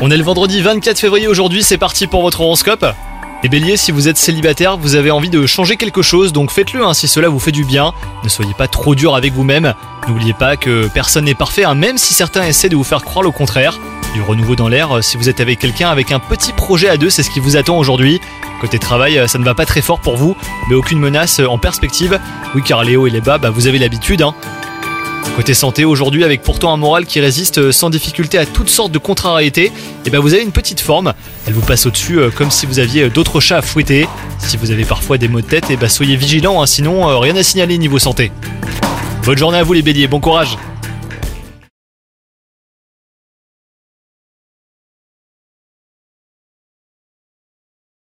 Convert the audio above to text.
On est le vendredi 24 février aujourd'hui, c'est parti pour votre horoscope. Les béliers, si vous êtes célibataire, vous avez envie de changer quelque chose, donc faites-le hein, si cela vous fait du bien. Ne soyez pas trop dur avec vous-même. N'oubliez pas que personne n'est parfait, hein, même si certains essaient de vous faire croire le contraire. Du renouveau dans l'air, si vous êtes avec quelqu'un avec un petit projet à deux, c'est ce qui vous attend aujourd'hui. Côté travail, ça ne va pas très fort pour vous, mais aucune menace en perspective. Oui, car Léo et les bas, bah, vous avez l'habitude. Hein. Côté santé, aujourd'hui, avec pourtant un moral qui résiste sans difficulté à toutes sortes de contrariétés, et eh ben vous avez une petite forme. Elle vous passe au-dessus euh, comme si vous aviez d'autres chats à fouetter. Si vous avez parfois des maux de tête, et eh ben soyez vigilants, hein, sinon euh, rien à signaler niveau santé. Bonne journée à vous les béliers, bon courage